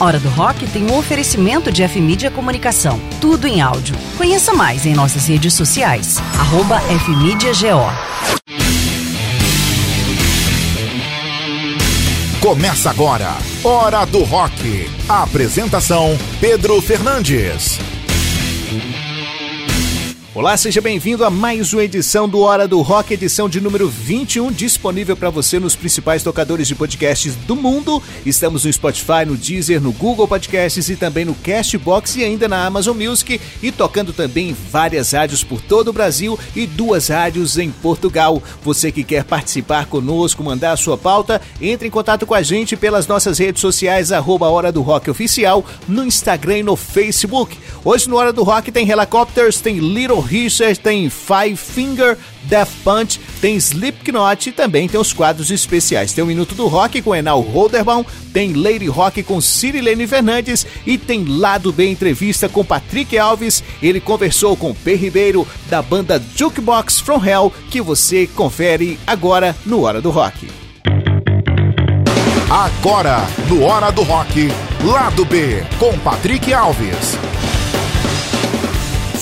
Hora do Rock tem um oferecimento de F-Mídia Comunicação. Tudo em áudio. Conheça mais em nossas redes sociais. Arroba FMídiaGO. Começa agora, Hora do Rock. Apresentação: Pedro Fernandes. Olá, seja bem-vindo a mais uma edição do Hora do Rock, edição de número 21, disponível para você nos principais tocadores de podcasts do mundo. Estamos no Spotify, no Deezer, no Google Podcasts e também no Castbox e ainda na Amazon Music e tocando também várias rádios por todo o Brasil e duas rádios em Portugal. Você que quer participar conosco, mandar a sua pauta, entre em contato com a gente pelas nossas redes sociais, arroba Hora do Rock Oficial, no Instagram e no Facebook. Hoje no Hora do Rock tem Helicopters, tem Little Richard, tem Five Finger Death Punch, tem Slipknot e também tem os quadros especiais. Tem o Minuto do Rock com Enal Holderbaum, tem Lady Rock com Cirilene Fernandes e tem Lado B Entrevista com Patrick Alves. Ele conversou com P. Ribeiro da banda Jukebox From Hell, que você confere agora no Hora do Rock. Agora, no Hora do Rock, Lado B, com Patrick Alves.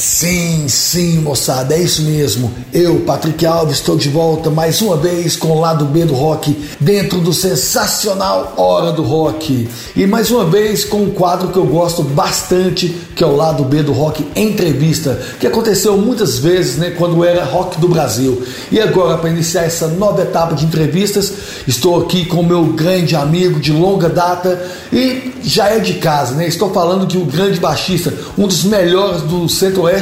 Sim, sim, moçada, é isso mesmo. Eu, Patrick Alves, estou de volta mais uma vez com o lado B do rock, dentro do sensacional Hora do Rock. E mais uma vez com um quadro que eu gosto bastante, que é o lado B do rock entrevista, que aconteceu muitas vezes, né, quando era Rock do Brasil. E agora, para iniciar essa nova etapa de entrevistas, estou aqui com o meu grande amigo de longa data e já é de casa, né? Estou falando de um grande baixista, um dos melhores do Centro-Oeste,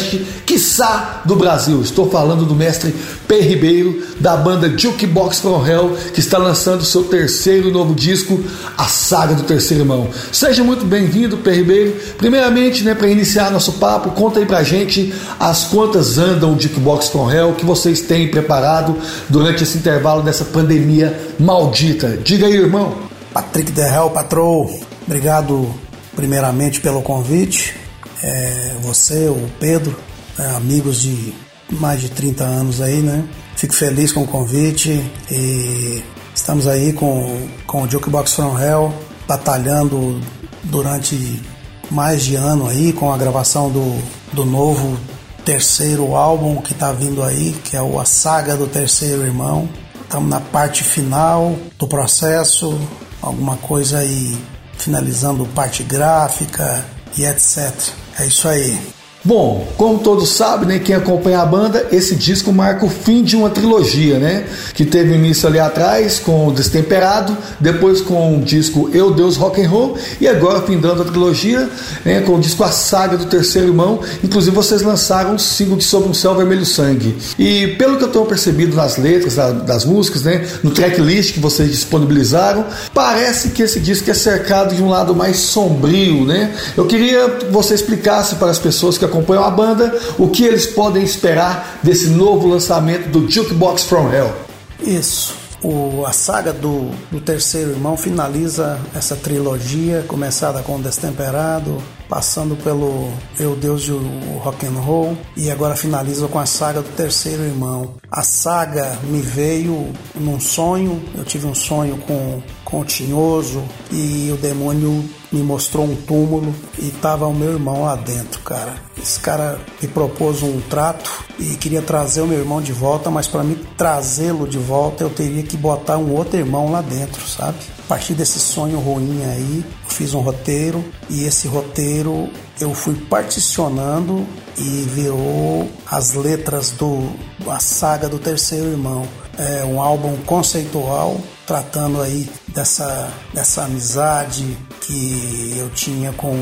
quiçá do Brasil. Estou falando do mestre P. Ribeiro, da banda Jukebox From Hell, que está lançando seu terceiro novo disco, A Saga do Terceiro Irmão. Seja muito bem-vindo, P. Ribeiro. Primeiramente, né, para iniciar nosso papo, conta aí pra gente as quantas andam o Jukebox From Hell que vocês têm preparado durante esse intervalo dessa pandemia maldita. Diga aí, irmão. Patrick The Hell Patrol, obrigado primeiramente pelo convite. É, você, o Pedro, é, amigos de mais de 30 anos aí, né? Fico feliz com o convite e estamos aí com, com o Jukebox From Hell batalhando durante mais de ano aí com a gravação do, do novo terceiro álbum que está vindo aí, que é o A Saga do Terceiro Irmão. Estamos na parte final do processo, alguma coisa aí finalizando parte gráfica e etc. É isso aí. Bom, como todos sabem, né, quem acompanha a banda, esse disco marca o fim de uma trilogia, né? Que teve início ali atrás com o Destemperado, depois com o disco Eu Deus Rock and Roll e agora findando a trilogia né, com o disco A Saga do Terceiro Irmão. Inclusive vocês lançaram um single de Sobre um Céu Vermelho Sangue. E pelo que eu tenho percebido nas letras das músicas, né, no tracklist que vocês disponibilizaram, parece que esse disco é cercado de um lado mais sombrio, né? Eu queria que você explicasse para as pessoas que acompanham a banda, o que eles podem esperar desse novo lançamento do Jukebox From Hell. Isso. O, a saga do, do terceiro irmão finaliza essa trilogia, começada com o Destemperado, passando pelo Eu Deus e o Rock and Roll e agora finaliza com a saga do terceiro irmão. A saga me veio num sonho, eu tive um sonho com, com o Tinhoso e o demônio me mostrou um túmulo e tava o meu irmão lá dentro, cara. Esse cara me propôs um trato e queria trazer o meu irmão de volta, mas para mim trazê-lo de volta eu teria que botar um outro irmão lá dentro, sabe? A partir desse sonho ruim aí, eu fiz um roteiro e esse roteiro eu fui particionando e virou as letras do a saga do terceiro irmão. É um álbum conceitual tratando aí dessa, dessa amizade que eu tinha com,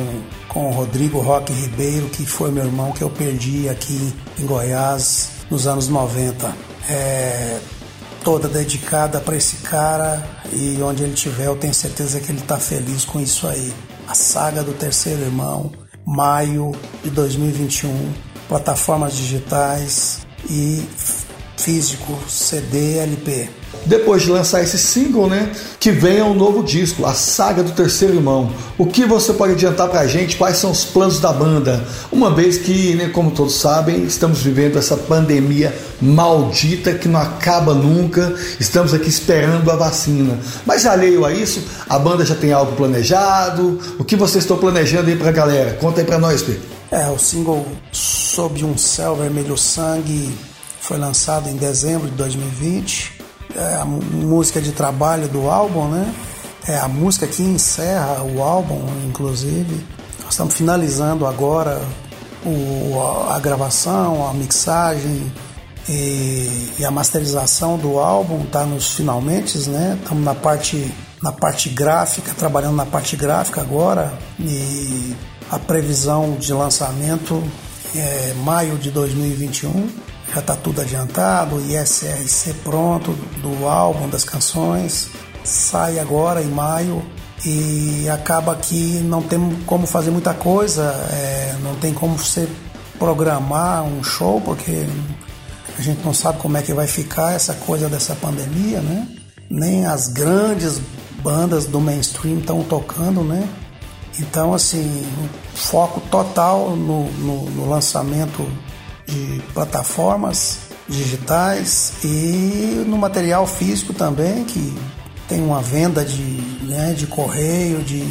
com o Rodrigo Roque Ribeiro, que foi meu irmão que eu perdi aqui em Goiás nos anos 90. É, toda dedicada para esse cara e onde ele estiver, eu tenho certeza que ele está feliz com isso aí. A saga do terceiro irmão, maio de 2021, plataformas digitais e físico, CD, LP. Depois de lançar esse single, né, que venha um novo disco, a saga do terceiro irmão. O que você pode adiantar pra gente? Quais são os planos da banda? Uma vez que, né, como todos sabem, estamos vivendo essa pandemia maldita que não acaba nunca. Estamos aqui esperando a vacina. Mas alheio a isso, a banda já tem algo planejado. O que vocês estão planejando aí pra galera? Conta aí pra nós, Pedro. É, o single Sob um Céu Vermelho Sangue foi lançado em dezembro de 2020. É a música de trabalho do álbum, né? É a música que encerra o álbum, inclusive. Nós estamos finalizando agora o, a gravação, a mixagem e, e a masterização do álbum. Está nos finalmente, né? Estamos na parte na parte gráfica, trabalhando na parte gráfica agora e a previsão de lançamento é maio de 2021. Já está tudo adiantado, ISRC pronto do álbum, das canções. Sai agora em maio e acaba que não tem como fazer muita coisa, é, não tem como você programar um show, porque a gente não sabe como é que vai ficar essa coisa dessa pandemia, né? Nem as grandes bandas do mainstream estão tocando, né? Então, assim, foco total no, no, no lançamento de plataformas digitais e no material físico também, que tem uma venda de, né, de correio, de,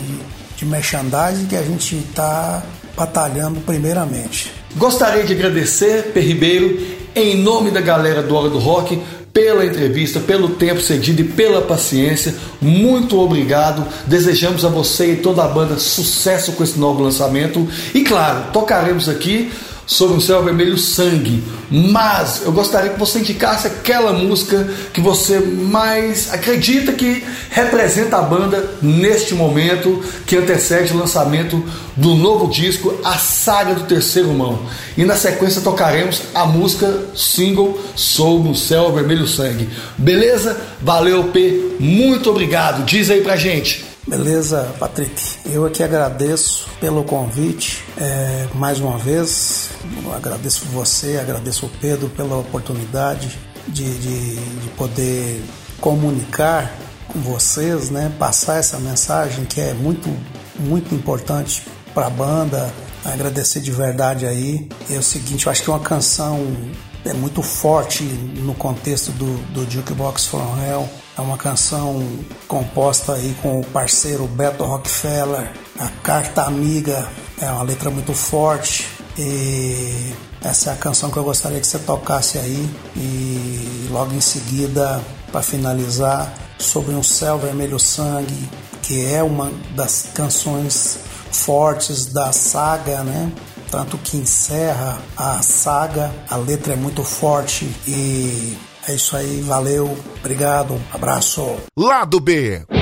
de merchandising que a gente está batalhando primeiramente. Gostaria de agradecer, Per Ribeiro, em nome da galera do Hora do Rock, pela entrevista, pelo tempo cedido e pela paciência. Muito obrigado. Desejamos a você e toda a banda sucesso com esse novo lançamento. E claro, tocaremos aqui sobre um céu vermelho sangue. Mas eu gostaria que você indicasse aquela música que você mais acredita que representa a banda neste momento que antecede o lançamento do novo disco, A Saga do Terceiro Mão. E na sequência tocaremos a música single Sob um Céu Vermelho Sangue. Beleza? Valeu, P. Muito obrigado. Diz aí pra gente. Beleza, Patrick. Eu aqui agradeço pelo convite é, mais uma vez. Agradeço você, agradeço o Pedro pela oportunidade de, de, de poder comunicar com vocês, né? Passar essa mensagem que é muito, muito importante para a banda. Agradecer de verdade aí. É o seguinte, eu acho que é uma canção é muito forte no contexto do, do Jukebox From Hell é uma canção composta aí com o parceiro Beto Rockefeller. A Carta Amiga é uma letra muito forte e essa é a canção que eu gostaria que você tocasse aí. E logo em seguida, para finalizar, Sobre um Céu Vermelho Sangue, que é uma das canções fortes da saga, né? Tanto que encerra a saga, a letra é muito forte e é isso aí, valeu, obrigado, abraço. Lado B.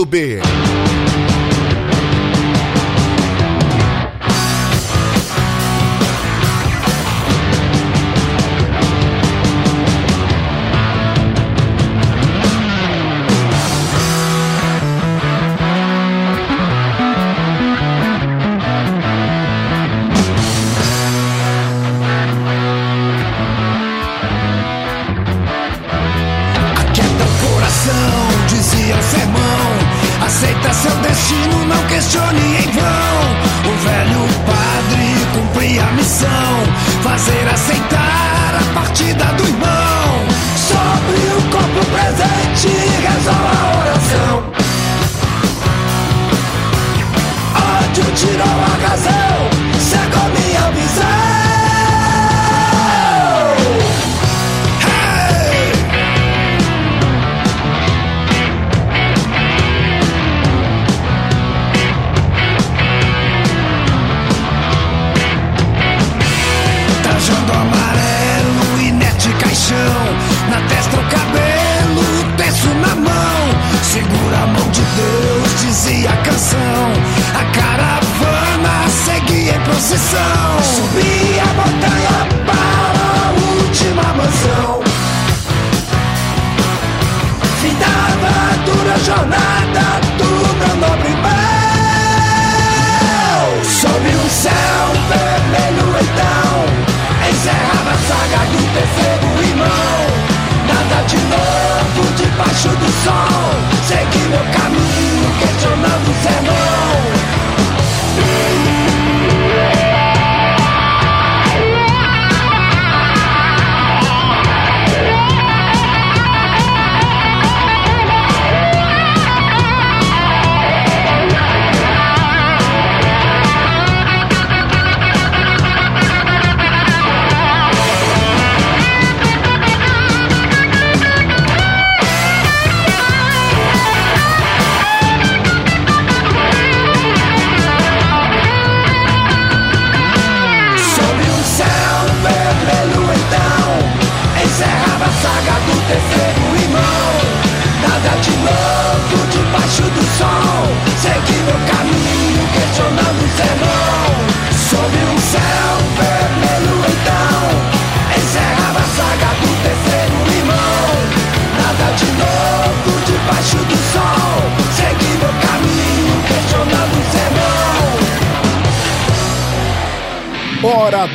Lado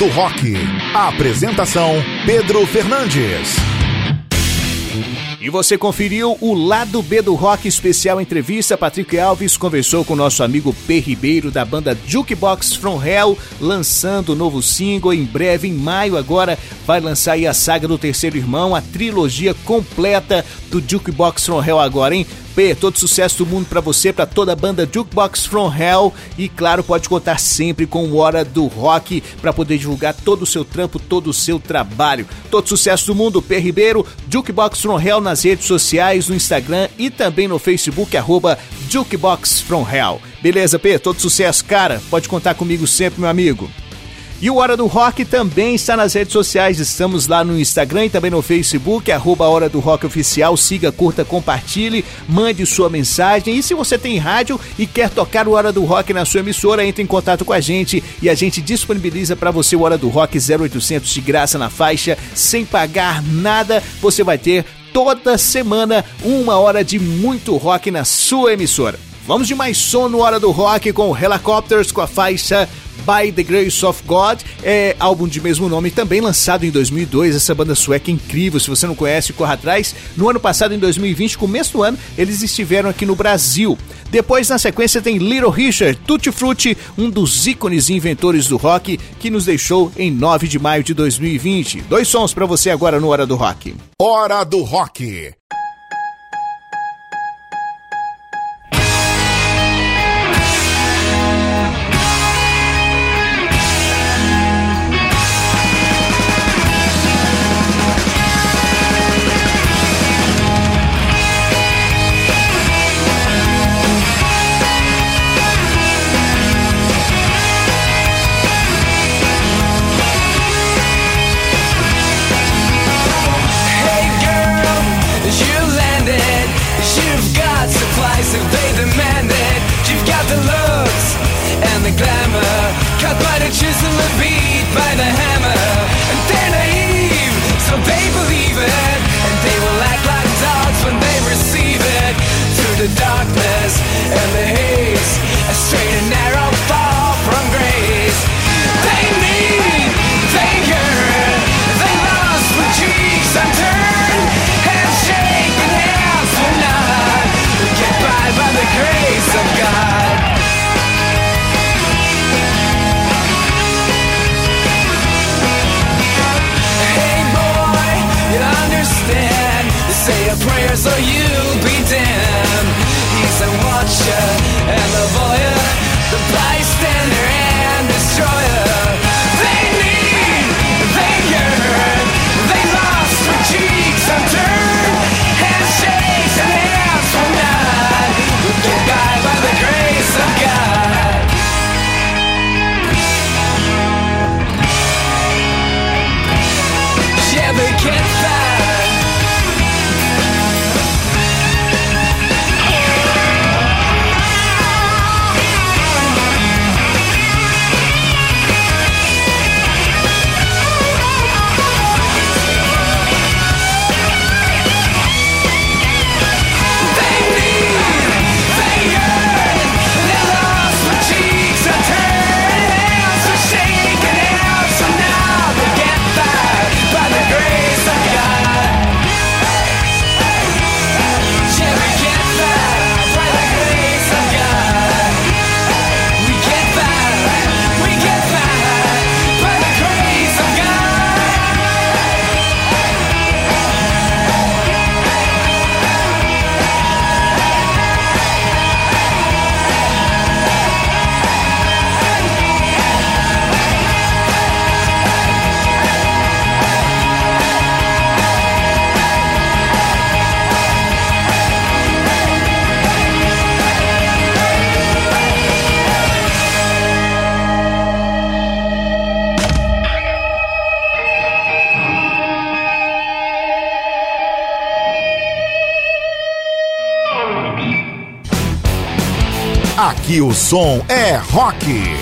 do Rock. A apresentação: Pedro Fernandes. E você conferiu o lado B do rock especial entrevista. Patrick Alves conversou com nosso amigo P. Ribeiro da banda Jukebox From Hell, lançando o novo single em breve, em maio agora, vai lançar aí a saga do terceiro irmão, a trilogia completa do Jukebox From Hell agora, hein? P, todo sucesso do mundo para você, para toda a banda Jukebox From Hell e claro, pode contar sempre com o Hora do Rock para poder divulgar todo o seu trampo, todo o seu trabalho. Todo sucesso do mundo, P Ribeiro, Jukebox From Hell nas redes sociais, no Instagram e também no Facebook arroba Jukebox From Hell. Beleza, P? Todo sucesso, cara. Pode contar comigo sempre, meu amigo. E o Hora do Rock também está nas redes sociais. Estamos lá no Instagram e também no Facebook, arroba Hora do Rock Oficial. Siga, curta, compartilhe, mande sua mensagem. E se você tem rádio e quer tocar o Hora do Rock na sua emissora, entre em contato com a gente e a gente disponibiliza para você o Hora do Rock 0800 de graça na faixa, sem pagar nada. Você vai ter toda semana uma hora de muito rock na sua emissora. Vamos de mais som no Hora do Rock com Helicopters com a faixa By the Grace of God, é álbum de mesmo nome, também lançado em 2002. Essa banda sueca é incrível, se você não conhece, corra atrás. No ano passado, em 2020, começo do ano, eles estiveram aqui no Brasil. Depois, na sequência, tem Little Richard, Tutti Frutti, um dos ícones e inventores do rock, que nos deixou em 9 de maio de 2020. Dois sons para você agora no Hora do Rock. Hora do Rock. Days if they demand it. You've got the looks and the glamour, cut by the chisel and beat by the hammer. And they're naive, so they believe it, and they will act like dogs when they receive it. Through the darkness and the haze, prayer so you'll be damned. He's a watcher and the o som é rock.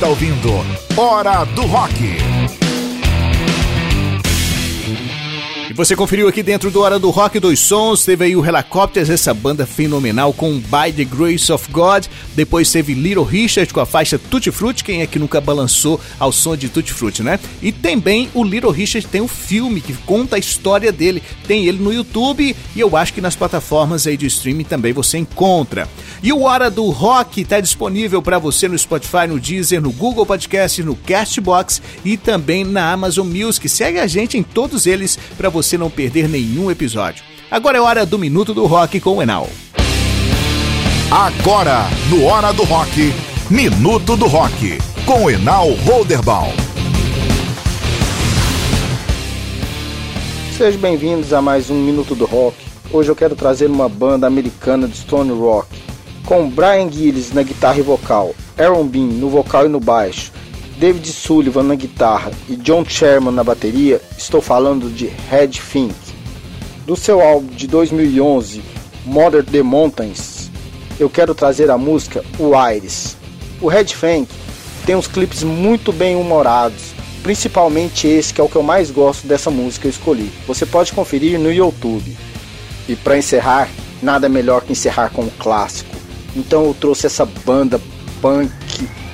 Está ouvindo Hora do Rock. E você conferiu aqui dentro do Hora do Rock dois sons, teve aí o Helicopters, essa banda fenomenal com By the Grace of God, depois teve Little Richard com a faixa Tutti Frutti, quem é que nunca balançou ao som de Tutti Frutti, né? E também o Little Richard tem um filme que conta a história dele, tem ele no YouTube e eu acho que nas plataformas aí de streaming também você encontra. E o Hora do Rock está disponível para você no Spotify, no Deezer, no Google Podcast, no Castbox e também na Amazon Music. Segue a gente em todos eles para você não perder nenhum episódio. Agora é hora do Minuto do Rock com o Enal. Agora, no Hora do Rock, Minuto do Rock, com o Enal Holderbaum. Sejam bem-vindos a mais um Minuto do Rock. Hoje eu quero trazer uma banda americana de Stone Rock, com Brian Gillis na guitarra e vocal, Aaron Bean no vocal e no baixo, David Sullivan na guitarra e John Sherman na bateria, estou falando de Red Fink. Do seu álbum de 2011, Mother the Mountains, eu quero trazer a música O Iris. O Red Fink tem uns clipes muito bem humorados, principalmente esse que é o que eu mais gosto dessa música que eu escolhi. Você pode conferir no YouTube. E para encerrar, nada melhor que encerrar com um clássico. Então eu trouxe essa banda punk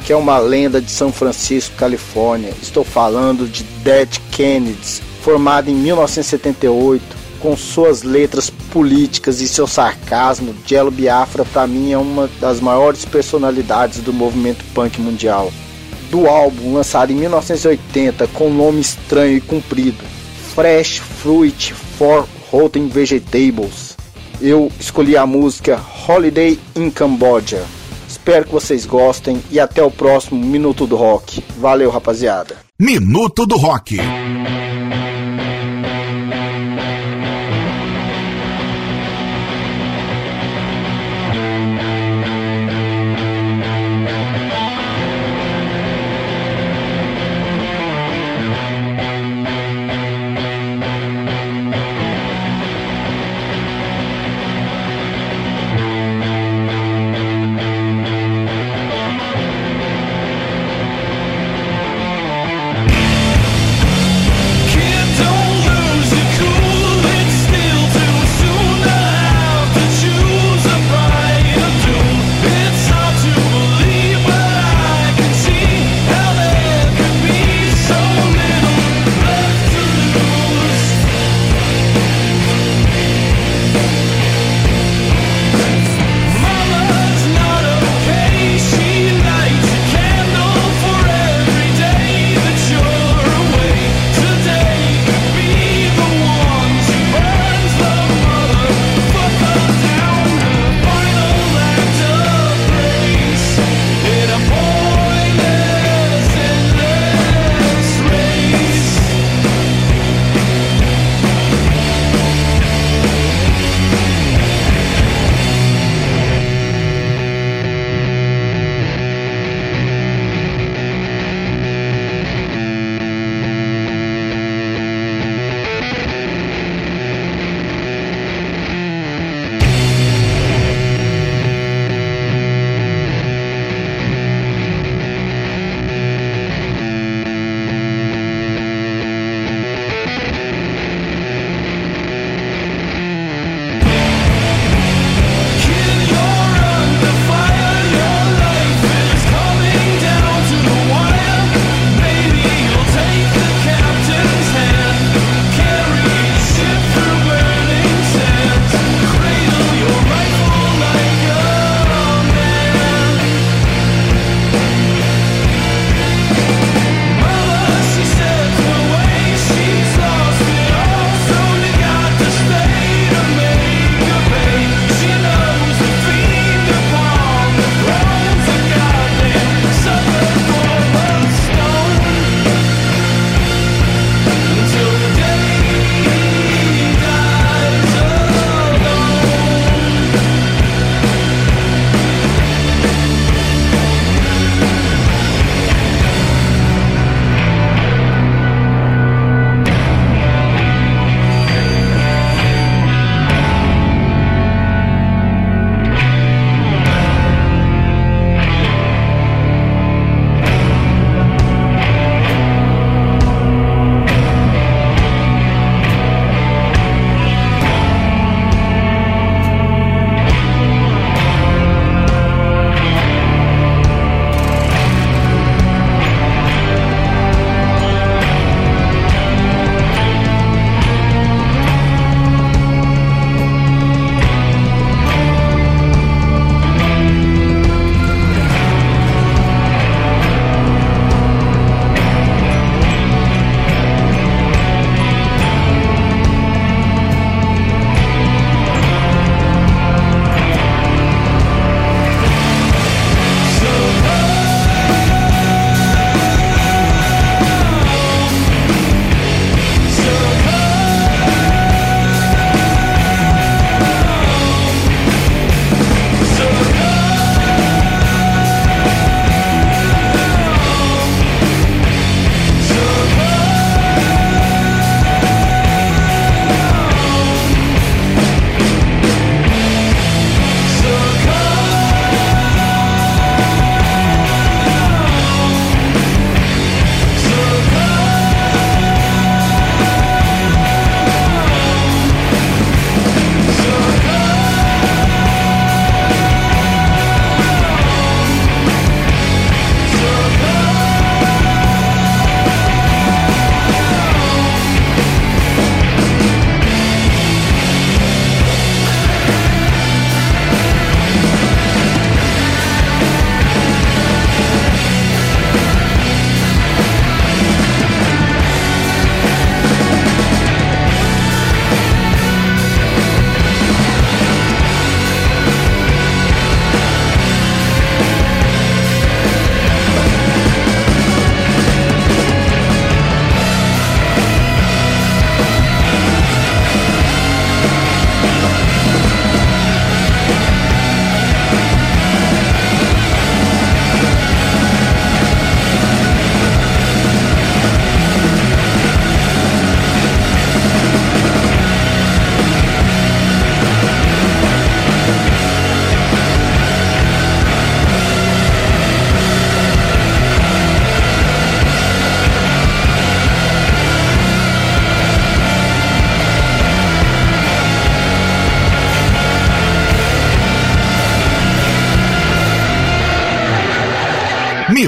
que é uma lenda de São Francisco, Califórnia. Estou falando de Dead Kennedys, formado em 1978, com suas letras políticas e seu sarcasmo, Jello Biafra para mim é uma das maiores personalidades do movimento punk mundial. Do álbum lançado em 1980 com nome estranho e comprido, Fresh Fruit for Rotten Vegetables, eu escolhi a música Holiday in Cambodia. Espero que vocês gostem e até o próximo Minuto do Rock. Valeu, rapaziada. Minuto do Rock.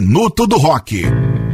Minuto do Rock.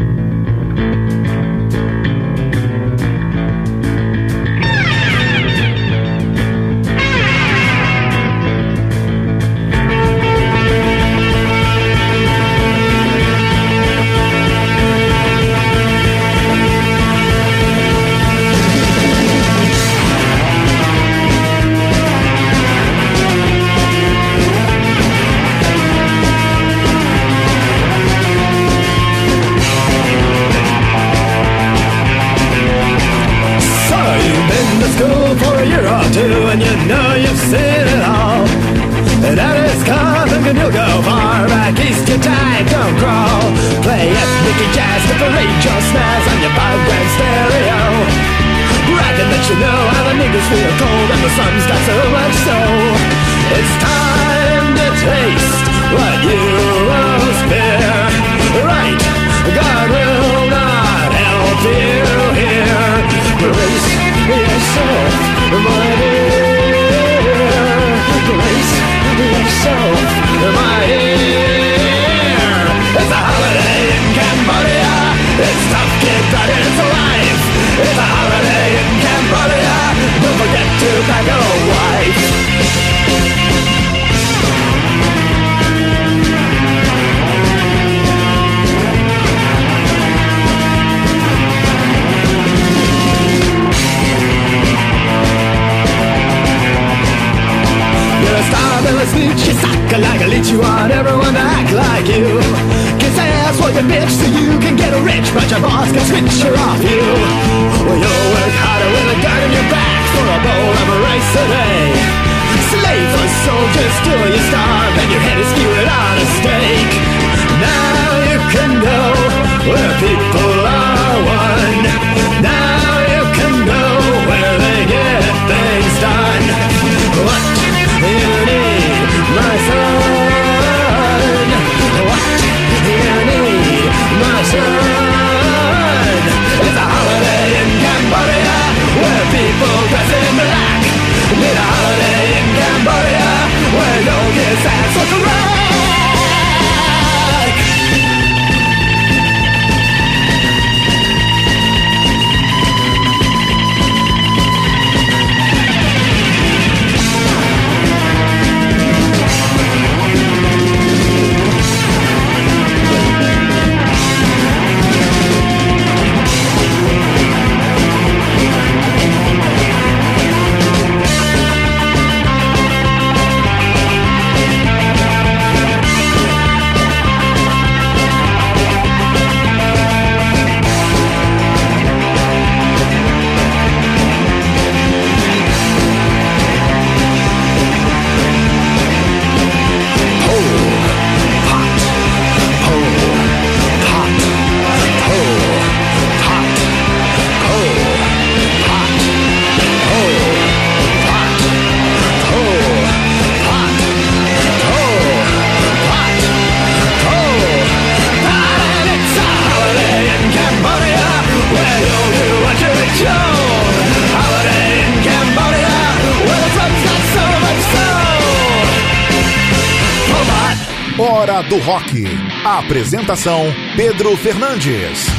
Apresentação: Pedro Fernandes.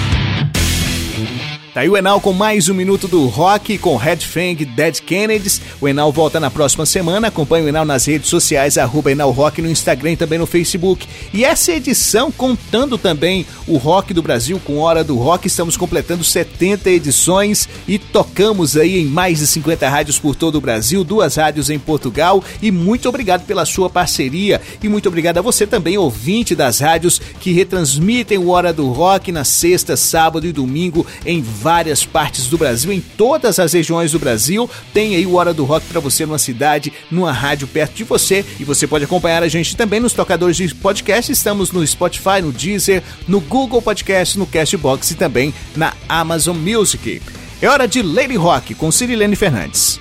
Tá aí o Enal com mais um minuto do rock com Red Fang Dead Kennedys. O Enal volta na próxima semana. Acompanhe o Enal nas redes sociais, arroba Enal Rock no Instagram e também no Facebook. E essa edição contando também o rock do Brasil com Hora do Rock. Estamos completando 70 edições e tocamos aí em mais de 50 rádios por todo o Brasil, duas rádios em Portugal. E muito obrigado pela sua parceria e muito obrigado a você também, ouvinte das rádios que retransmitem o Hora do Rock na sexta, sábado e domingo em várias partes do Brasil, em todas as regiões do Brasil. Tem aí o Hora do Rock para você numa cidade, numa rádio perto de você. E você pode acompanhar a gente também nos tocadores de podcast. Estamos no Spotify, no Deezer, no Google Podcast, no Castbox e também na Amazon Music. É hora de Lady Rock com Cirilene Fernandes.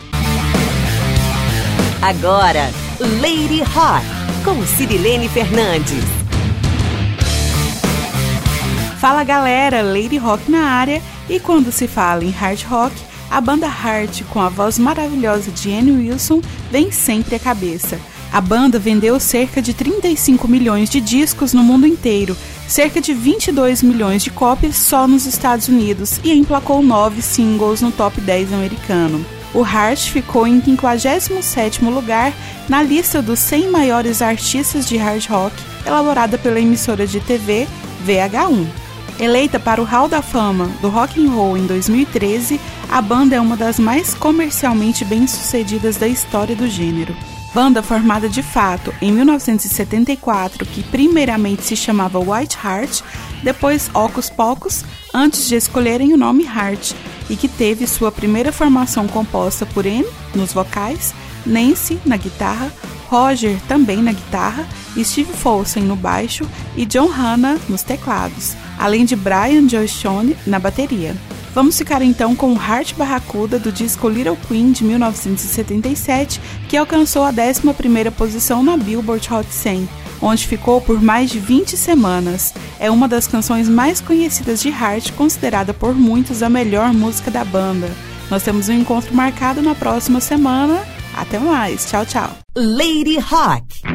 Agora, Lady Rock com Cirilene Fernandes. Fala galera, Lady Rock na área e quando se fala em hard rock, a banda Heart, com a voz maravilhosa de Annie Wilson, vem sempre à cabeça. A banda vendeu cerca de 35 milhões de discos no mundo inteiro, cerca de 22 milhões de cópias só nos Estados Unidos e emplacou nove singles no top 10 americano. O Hart ficou em 57º lugar na lista dos 100 maiores artistas de hard rock, elaborada pela emissora de TV VH1. Eleita para o Hall da Fama do Rock and Roll em 2013, a banda é uma das mais comercialmente bem-sucedidas da história do gênero. Banda formada de fato em 1974, que primeiramente se chamava White Heart, depois Ocus Pocus, antes de escolherem o nome Heart, e que teve sua primeira formação composta por Anne nos vocais, Nancy na guitarra, Roger também na guitarra, Steve Folsen no baixo e John Hanna nos teclados, além de Brian Joyce na bateria. Vamos ficar então com o Heart Barracuda do disco Little Queen de 1977, que alcançou a 11ª posição na Billboard Hot 100, onde ficou por mais de 20 semanas. É uma das canções mais conhecidas de Heart, considerada por muitos a melhor música da banda. Nós temos um encontro marcado na próxima semana. Até mais. Tchau, tchau. Lady Rock.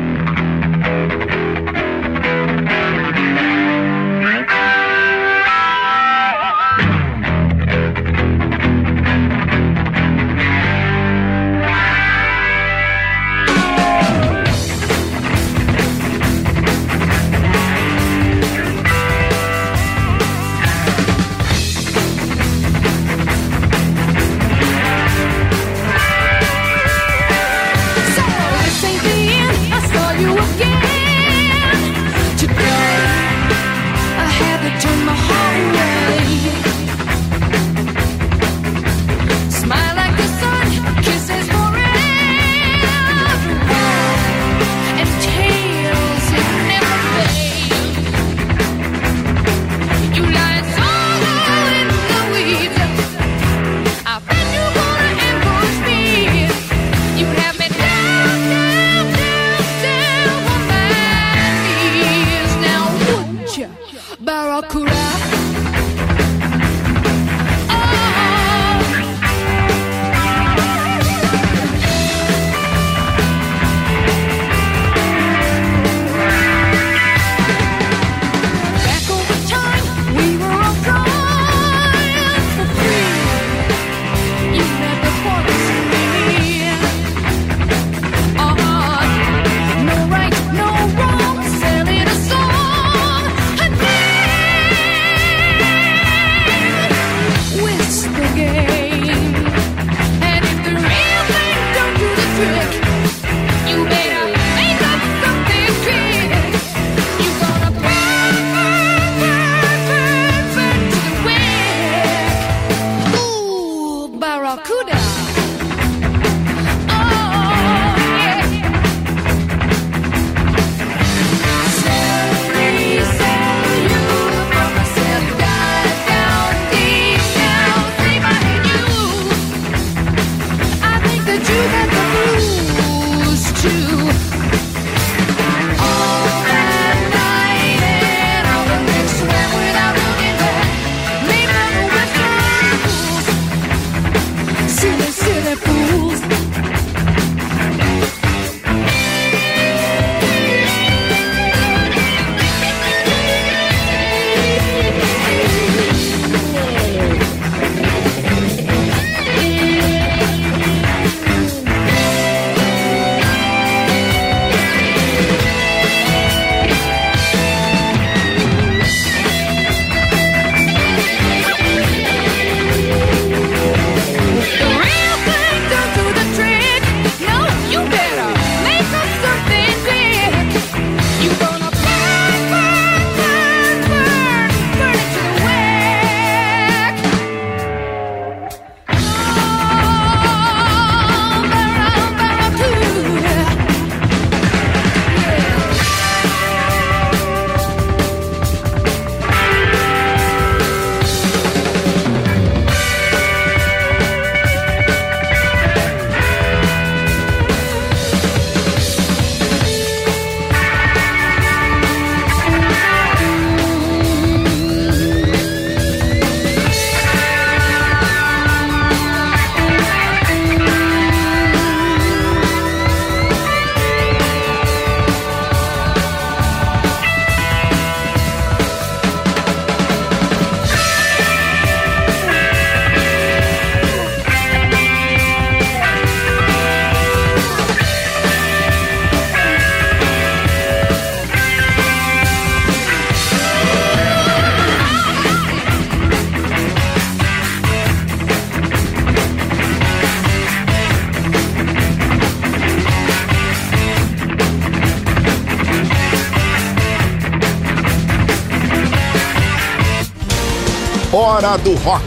Hora do Rock.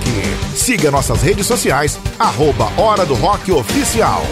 Siga nossas redes sociais, arroba Hora do Rock Oficial.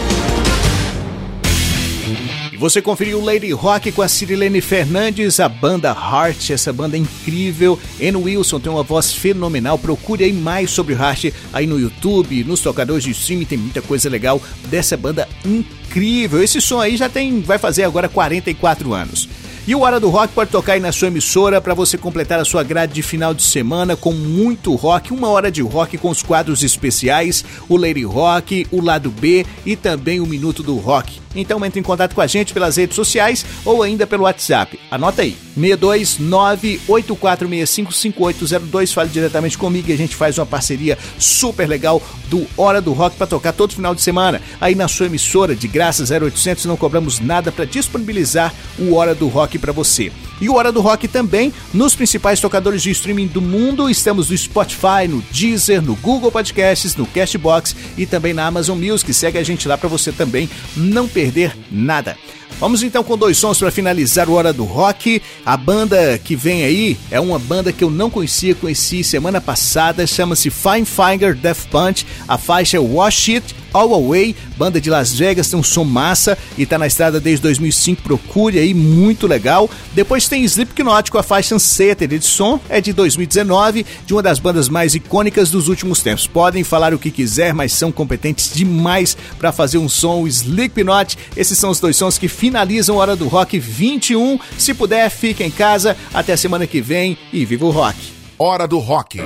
E você conferiu Lady Rock com a Cirilene Fernandes, a banda Heart, essa banda incrível. Anne Wilson tem uma voz fenomenal. Procure aí mais sobre o Heart aí no YouTube, nos tocadores de streaming, tem muita coisa legal dessa banda incrível. Esse som aí já tem, vai fazer agora 44 anos. E o Hora do Rock pode tocar aí na sua emissora para você completar a sua grade de final de semana com muito rock, uma hora de rock com os quadros especiais, o Lady Rock, o Lado B e também o Minuto do Rock. Então entre em contato com a gente pelas redes sociais ou ainda pelo WhatsApp. Anota aí, 62984655802, fale diretamente comigo e a gente faz uma parceria super legal do Hora do Rock para tocar todo final de semana. Aí na sua emissora de graça 0800 não cobramos nada para disponibilizar o Hora do Rock para você. E o Hora do Rock também nos principais tocadores de streaming do mundo. Estamos no Spotify, no Deezer, no Google Podcasts, no Castbox e também na Amazon Music. Segue a gente lá para você também não perder nada. Vamos então com dois sons para finalizar o Hora do Rock. A banda que vem aí é uma banda que eu não conhecia, conheci semana passada, chama-se Fine Finger Death Punch. A faixa é Wash It All Away, banda de Las Vegas, tem um som massa e tá na estrada desde 2005, procure aí, muito legal. Depois tem Slipknot com a faixa Unseated de som, é de 2019, de uma das bandas mais icônicas dos últimos tempos. Podem falar o que quiser, mas são competentes demais para fazer um som Slipknot. Esses são os dois sons que finalizam Hora do Rock 21. Se puder, fique em casa, até semana que vem e viva o rock. Hora do Rock.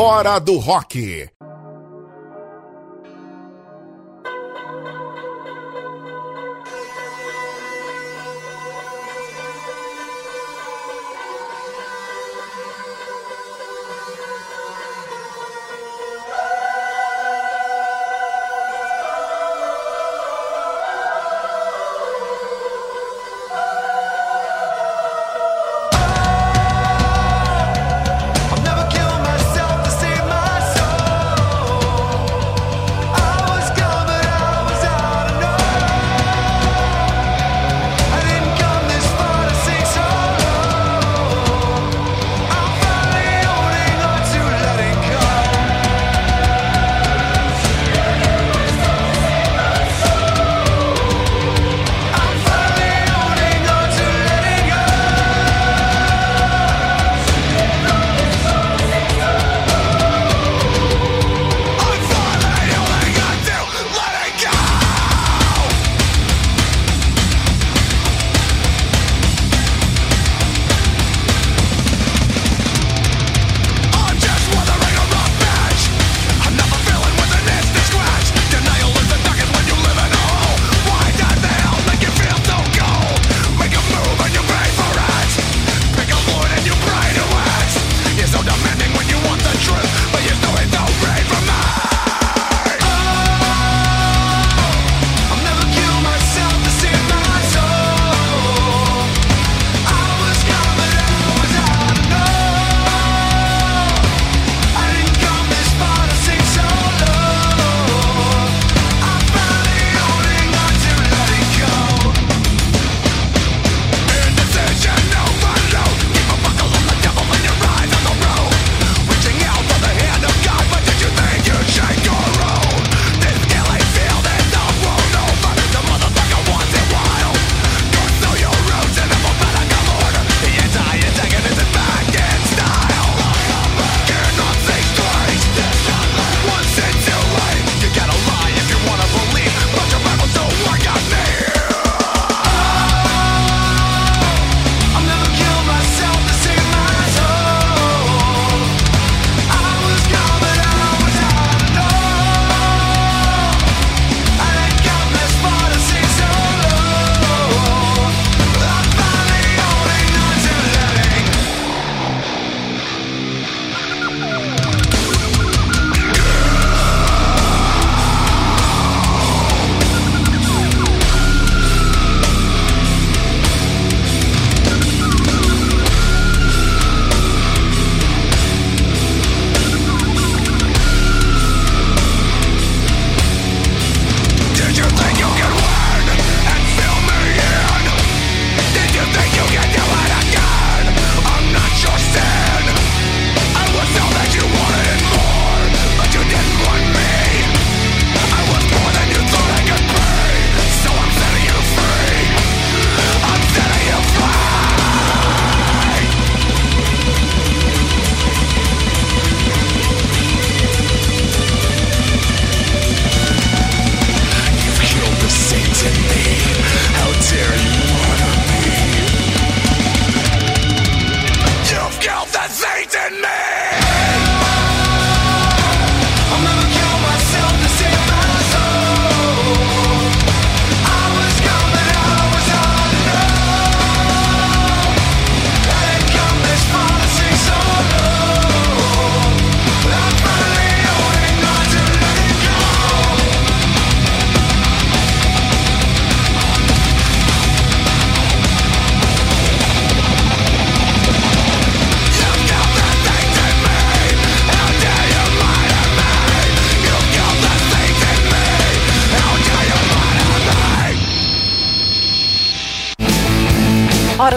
Hora do Rock.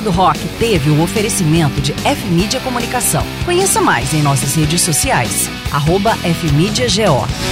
Do Rock teve o oferecimento de F-Mídia Comunicação. Conheça mais em nossas redes sociais. Arroba F-Mídia GO.